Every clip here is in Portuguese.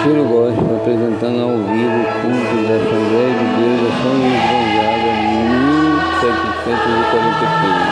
Estilo Gospel apresentando ao vivo o culto da Assembleia de Deus da São Luís Gonzaga, 1743.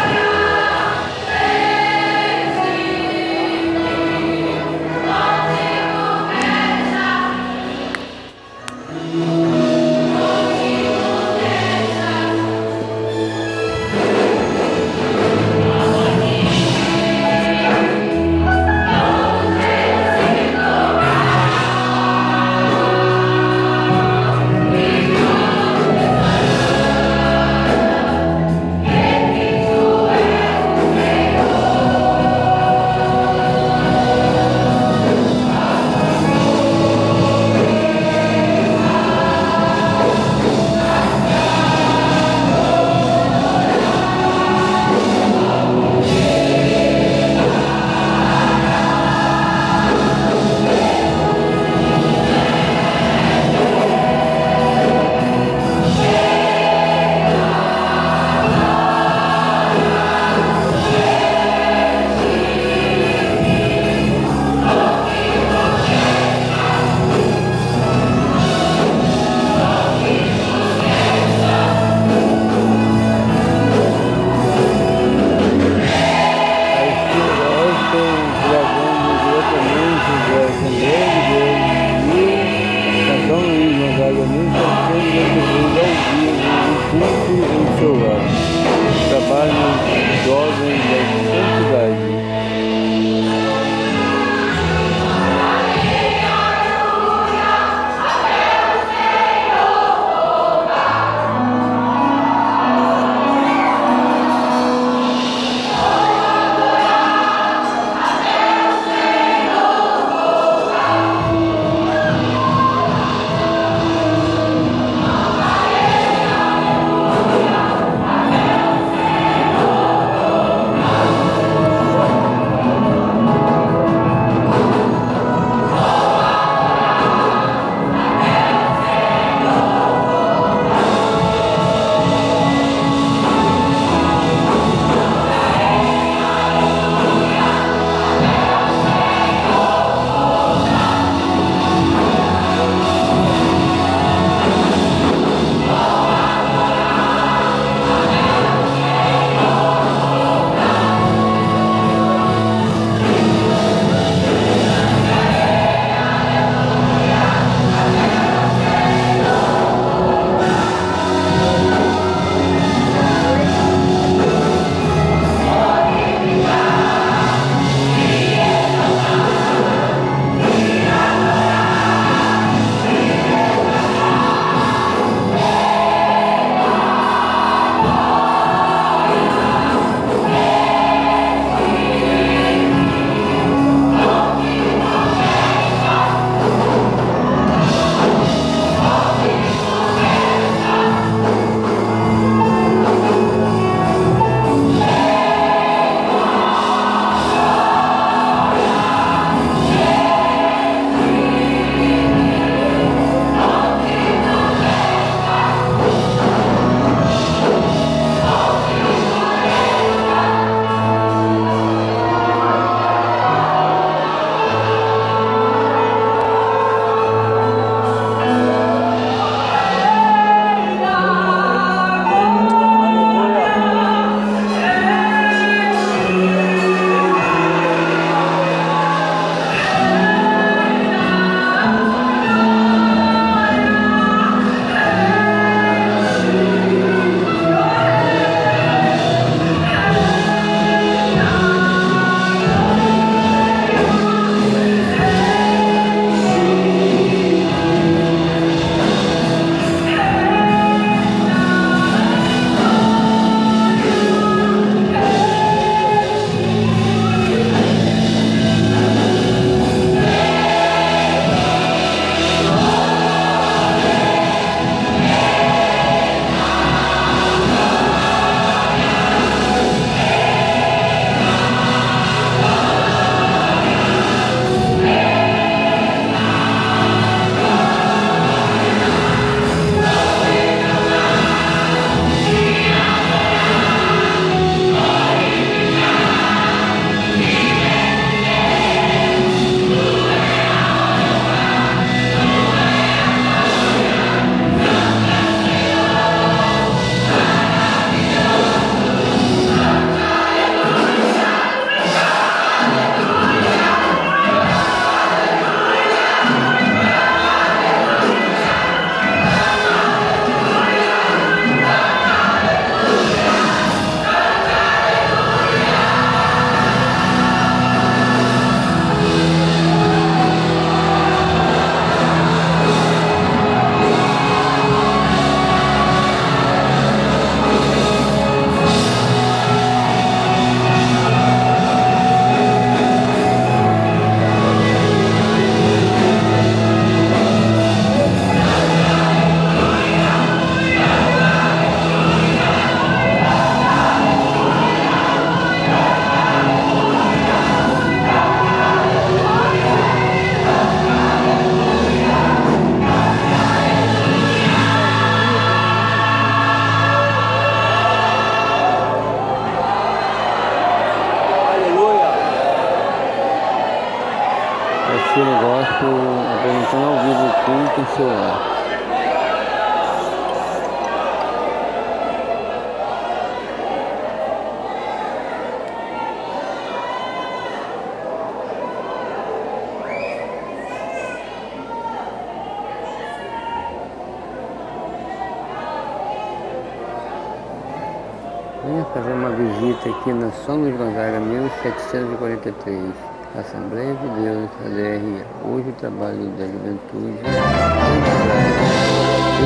Fazer uma visita aqui na São Luís Gonzaga 1743, Assembleia de Deus, ADR. Hoje o trabalho da juventude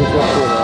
incorporal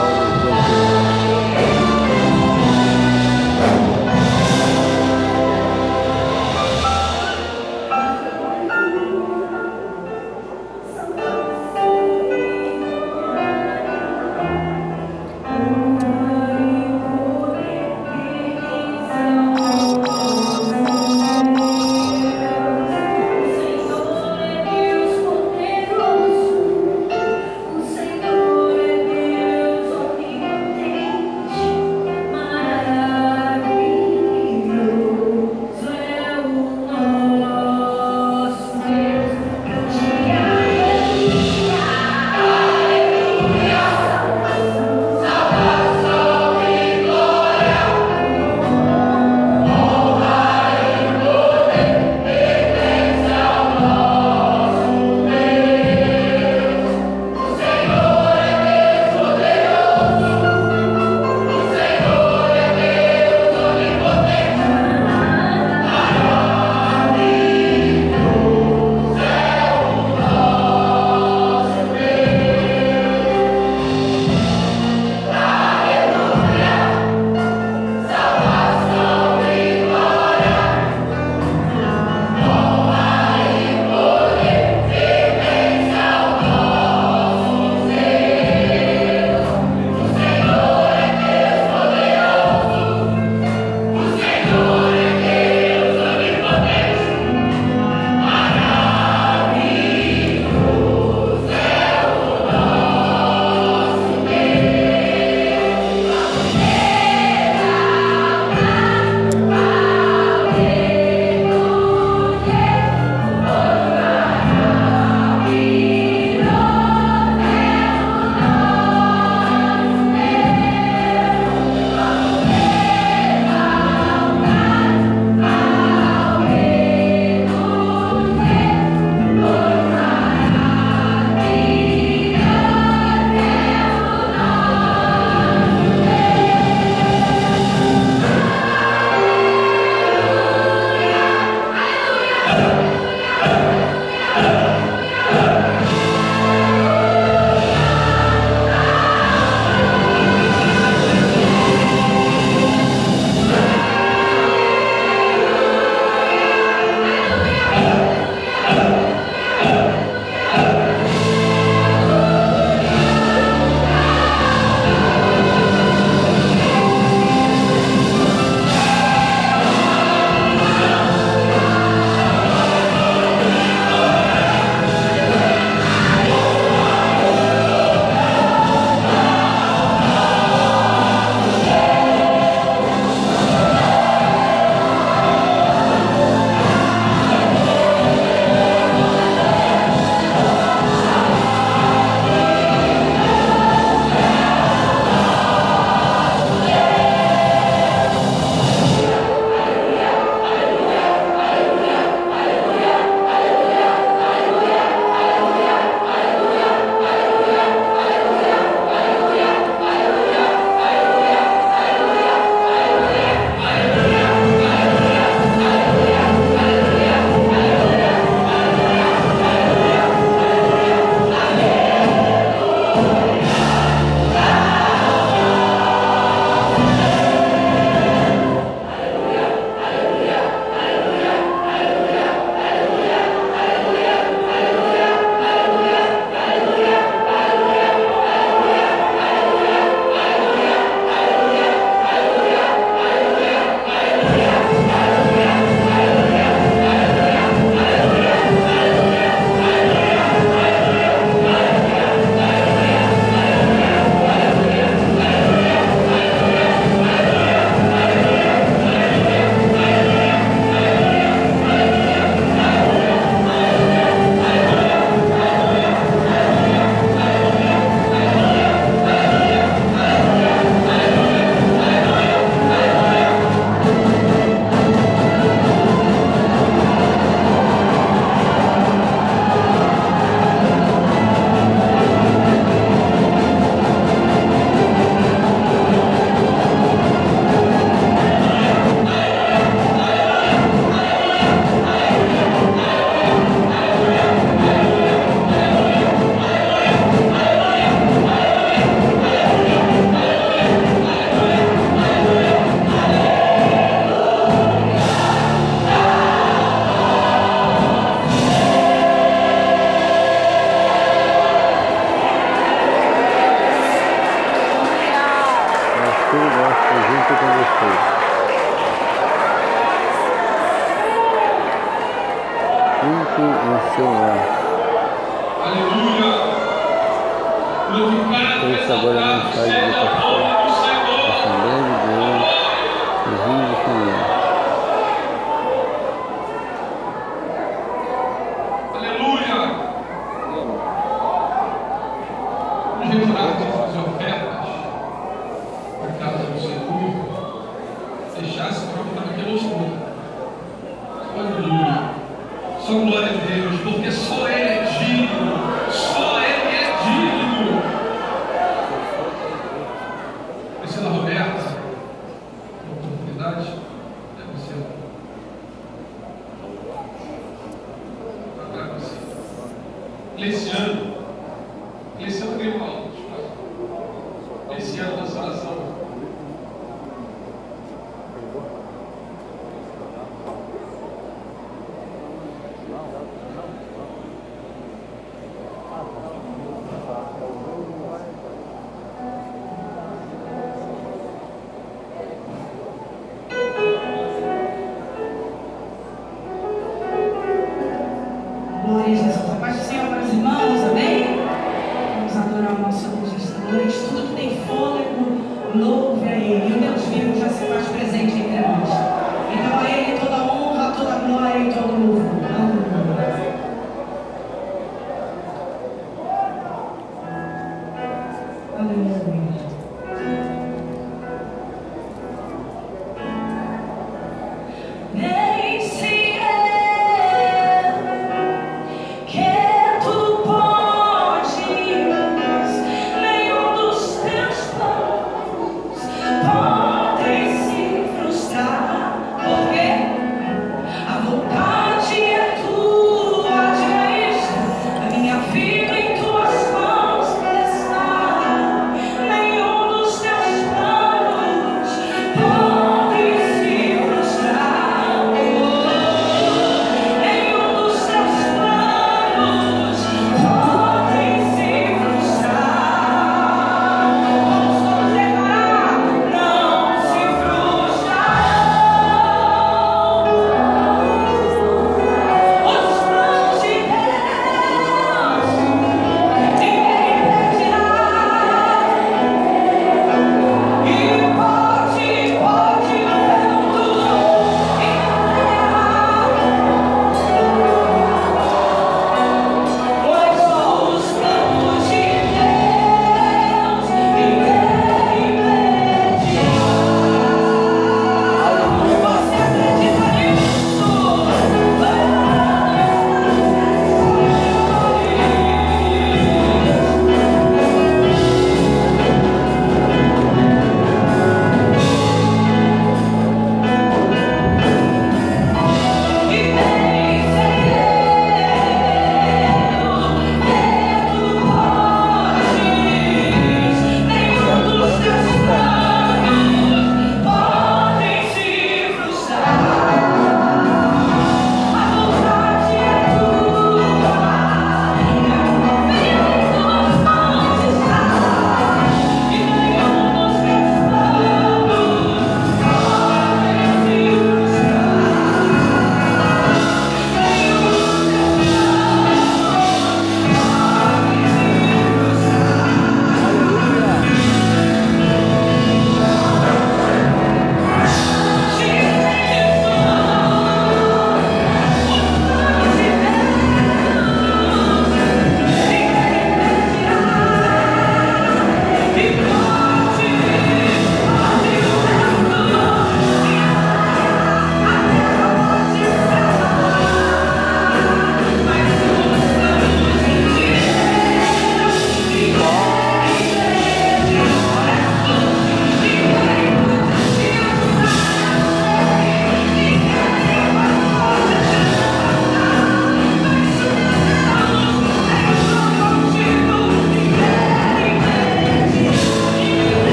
Leciano.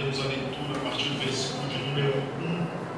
temos a leitura a partir do versículo de número 1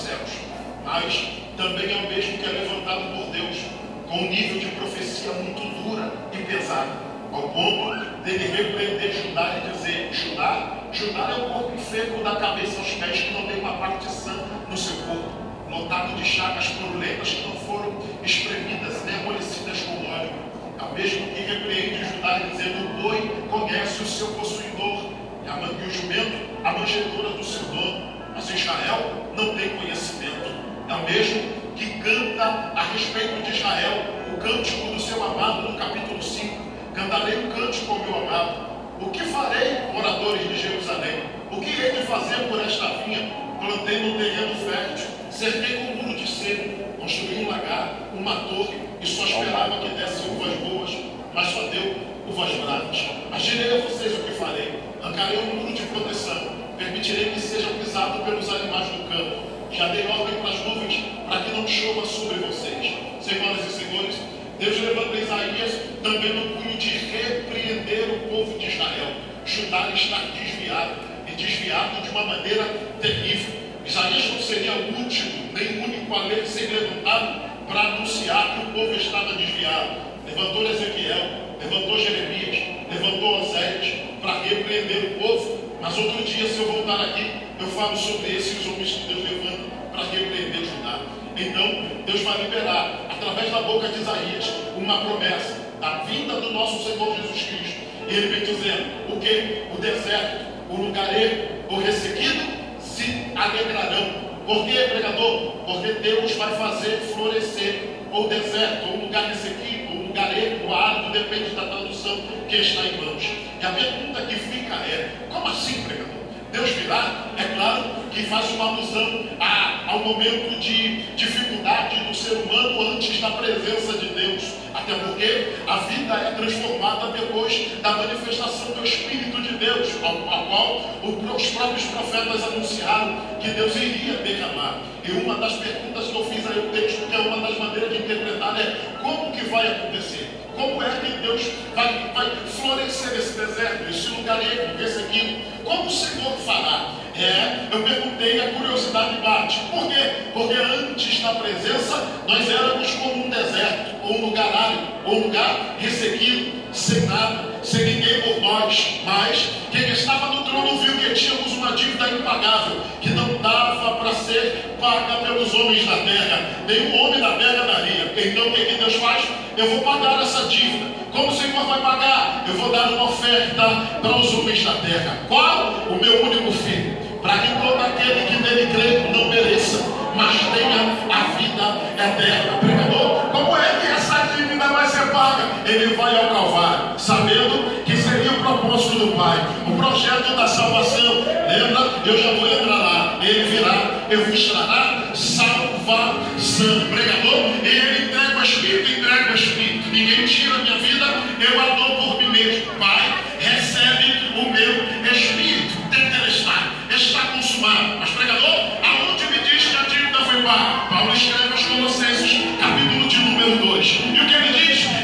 céus, mas também é o mesmo que é levantado por Deus, com um nível de profecia muito dura e pesada, ao ponto dele repreender Judá e dizer: Judá, Judá é o corpo enfermo da cabeça aos pés que não tem uma parte sã no seu corpo, lotado de chagas purulentas que não foram espremidas nem amolecidas com óleo. É o mesmo que repreende Judá dizendo: O boi conhece o seu possuidor, e, e o jumento a manjedoura do seu dono. Mas Israel não tem conhecimento. É o mesmo que canta a respeito de Israel o cântico do seu amado no capítulo 5. Cantarei o cântico ao meu amado. O que farei, moradores de Jerusalém? O que hei de fazer por esta vinha? Plantei no terreno fértil, cerquei com um muro de sebo, construí um lagar, uma torre, e só esperava que desse uvas boas, mas só deu uvas bravas. Agirei a vocês o que farei. Arrancarei um muro de proteção, permitirei que seja pisado pelos animais do campo. Já dei ordem para as nuvens, para que não chova sobre vocês. Senhoras e senhores, Deus levanta Isaías também no punho de repreender o povo de Israel. Judá está desviado, e desviado de uma maneira terrível. Isaías não seria o último, nem o único a ser levantado para anunciar que o povo estava desviado. Levantou Ezequiel, levantou Jeremias, levantou Oséias para repreender o povo. Mas outro dia, se eu voltar aqui, eu falo sobre esses homens que Deus levanta para repreender Judá. Então, Deus vai liberar, através da boca de Isaías, uma promessa da vinda do nosso Senhor Jesus Cristo. E ele vem dizendo: o que? O deserto, o lugar erro, o ressequido se alegrarão. Por que, pregador? Porque Deus vai fazer florescer o deserto, o lugar ressequido, o lugar erro, o árido, depende da tradução que está em mãos. E a pergunta que fica é: como assim, pregador? Deus virá, é claro, que faz uma alusão a, ao momento de dificuldade do ser humano antes da presença de Deus. Até porque a vida é transformada depois da manifestação do Espírito de Deus, ao, ao qual os próprios profetas anunciaram que Deus iria derramar. E uma das perguntas que eu fiz aí no texto, que é uma das maneiras de interpretar, é como que vai acontecer? Como é que Deus vai, vai florescer esse deserto, esse lugar esse aqui? Como o Senhor fará? É, eu perguntei, a curiosidade bate. Por quê? Porque antes da presença, nós éramos como um deserto, ou um lugar árido, ou um lugar ressequido, sem nada, sem ninguém por nós. Mas quem estava no trono viu que tínhamos uma dívida impagável, que não dava para ser paga pelos homens da terra. Nenhum homem da terra daria. Então o que, que Deus faz? Eu vou pagar essa dívida. Como o Senhor vai pagar? Eu vou dar uma oferta para os homens da terra. Qual? O meu único filho. Para que todo aquele que nele crê não pereça, mas tenha a vida eterna. Pregador, como é que essa dívida vai ser paga? Ele vai ao Calvário, sabendo propósito do Pai, o projeto da salvação. Lembra? Eu já vou entrar lá. Ele virá, eu vos trará salvação. Pregador, ele entrega o Espírito, entrega o Espírito. Ninguém tira a minha vida, eu a dou por mim mesmo. Pai, recebe o meu Espírito. Tetelestai, está consumado. Mas pregador, aonde me diz que a dívida foi paga? Paulo escreve aos Colossenses, capítulo de número 2. E o que ele diz?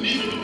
Nehmen.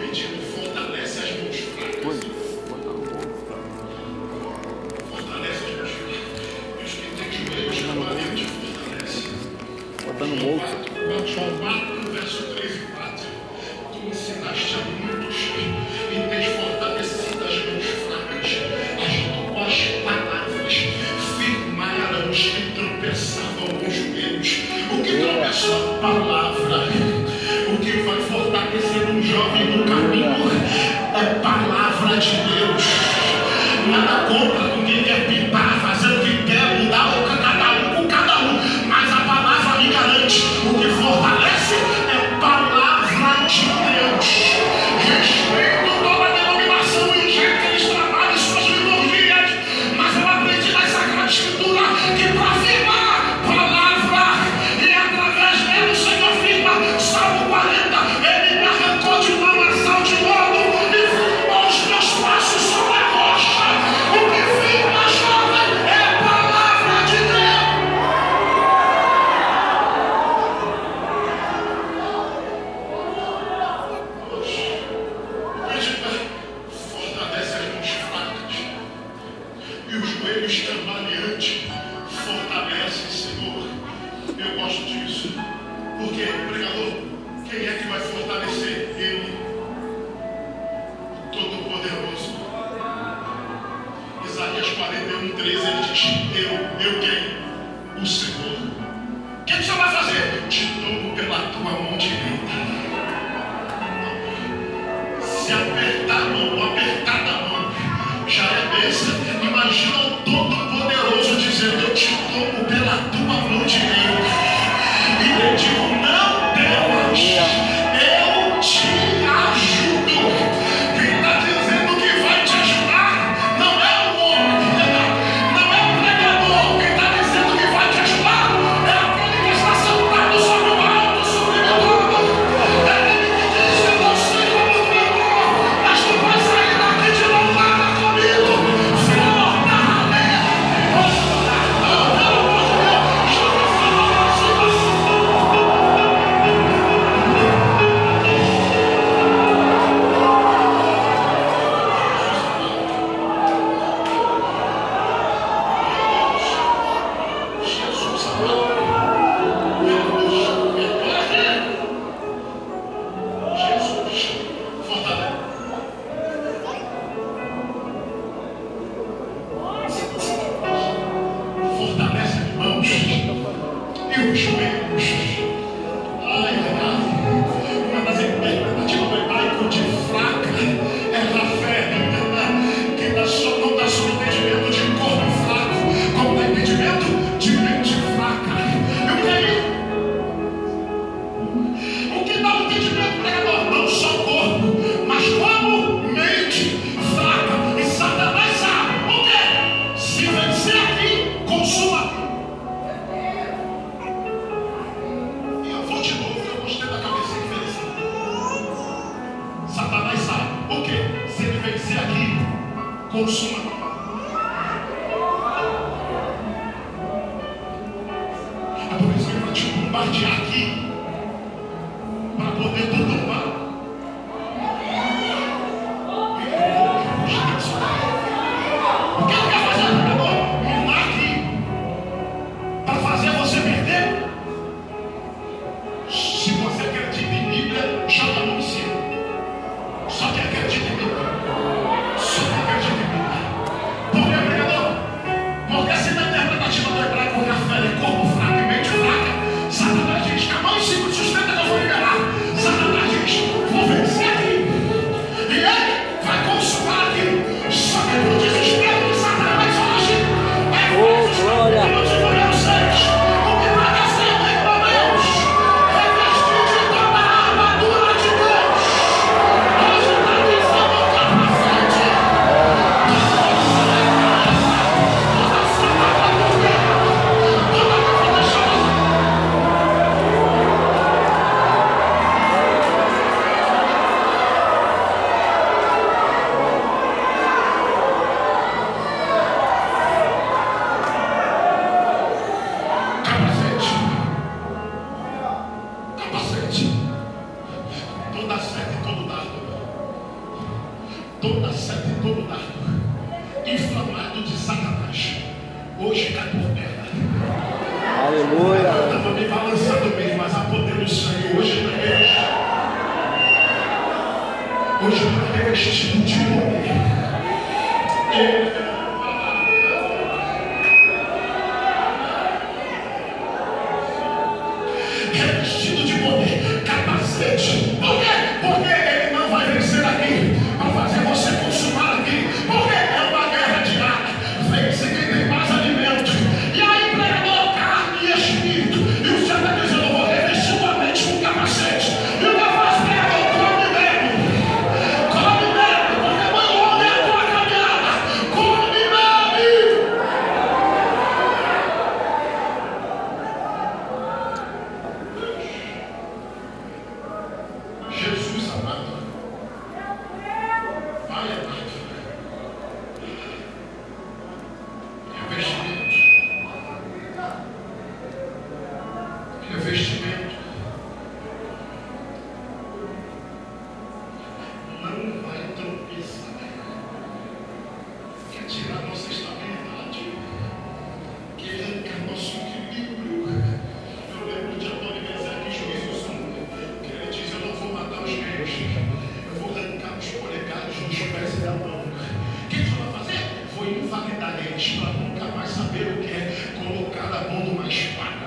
para nunca mais saber o que é colocar a mão numa espada.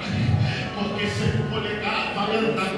Porque sempre vou negar, vai andar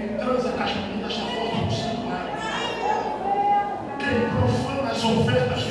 mudança das vidas da porta do santuário. Quem profana as ofertas